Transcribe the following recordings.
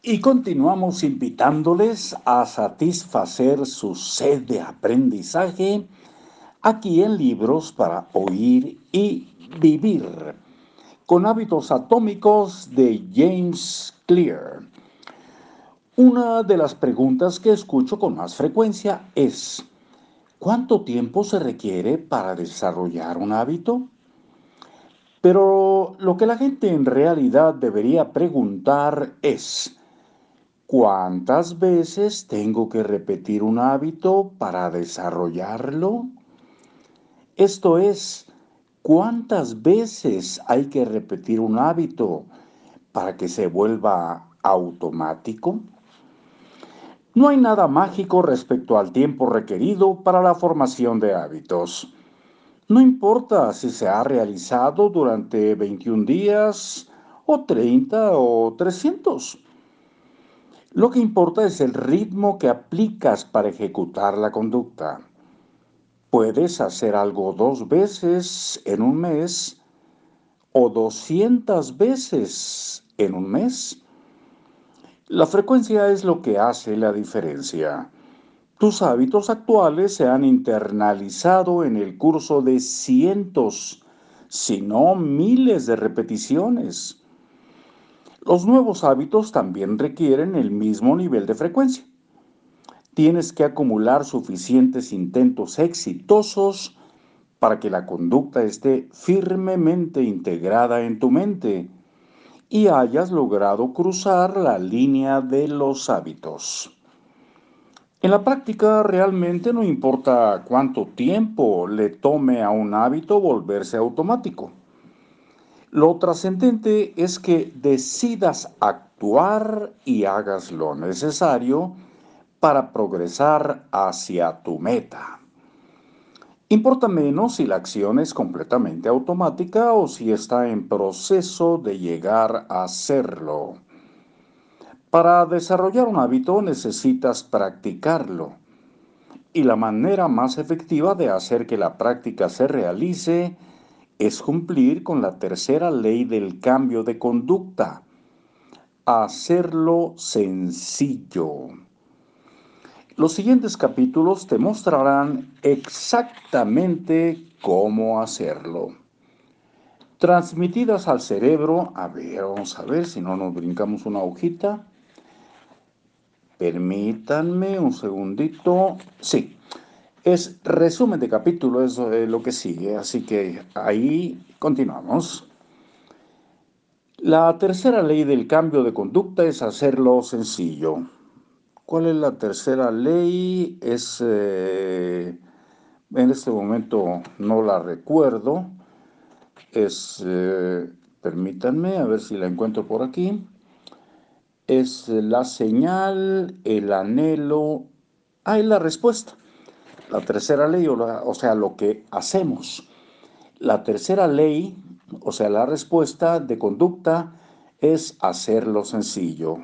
Y continuamos invitándoles a satisfacer su sed de aprendizaje aquí en Libros para Oír y Vivir, con hábitos atómicos de James Clear. Una de las preguntas que escucho con más frecuencia es, ¿cuánto tiempo se requiere para desarrollar un hábito? Pero lo que la gente en realidad debería preguntar es, ¿Cuántas veces tengo que repetir un hábito para desarrollarlo? Esto es, ¿cuántas veces hay que repetir un hábito para que se vuelva automático? No hay nada mágico respecto al tiempo requerido para la formación de hábitos. No importa si se ha realizado durante 21 días o 30 o 300. Lo que importa es el ritmo que aplicas para ejecutar la conducta. Puedes hacer algo dos veces en un mes o 200 veces en un mes. La frecuencia es lo que hace la diferencia. Tus hábitos actuales se han internalizado en el curso de cientos, si no miles de repeticiones. Los nuevos hábitos también requieren el mismo nivel de frecuencia. Tienes que acumular suficientes intentos exitosos para que la conducta esté firmemente integrada en tu mente y hayas logrado cruzar la línea de los hábitos. En la práctica realmente no importa cuánto tiempo le tome a un hábito volverse automático. Lo trascendente es que decidas actuar y hagas lo necesario para progresar hacia tu meta. Importa menos si la acción es completamente automática o si está en proceso de llegar a serlo. Para desarrollar un hábito necesitas practicarlo. Y la manera más efectiva de hacer que la práctica se realice es cumplir con la tercera ley del cambio de conducta, hacerlo sencillo. Los siguientes capítulos te mostrarán exactamente cómo hacerlo. Transmitidas al cerebro, a ver, vamos a ver si no nos brincamos una hojita. Permítanme un segundito. Sí, es resumen de capítulo, es eh, lo que sigue, así que ahí continuamos. La tercera ley del cambio de conducta es hacerlo sencillo. ¿Cuál es la tercera ley? Es, eh, en este momento no la recuerdo. Es, eh, permítanme, a ver si la encuentro por aquí. Es la señal, el anhelo. Ah, la respuesta. La tercera ley, o, sea, lo que hacemos. La tercera ley, o sea, la respuesta de conducta es hacerlo sencillo.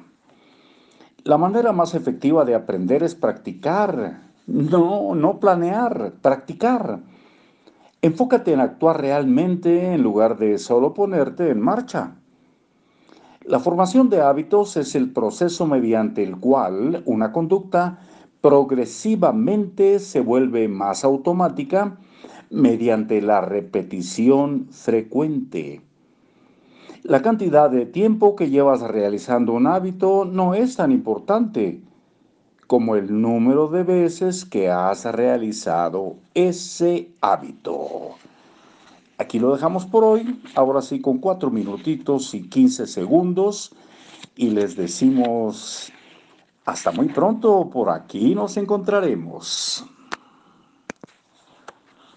La manera más efectiva de aprender es practicar, no, no planear, practicar. Enfócate en actuar realmente en lugar de solo ponerte en marcha. La formación de hábitos es el proceso mediante el cual una conducta progresivamente se vuelve más automática mediante la repetición frecuente. La cantidad de tiempo que llevas realizando un hábito no es tan importante como el número de veces que has realizado ese hábito. Aquí lo dejamos por hoy, ahora sí con cuatro minutitos y 15 segundos y les decimos hasta muy pronto, por aquí nos encontraremos.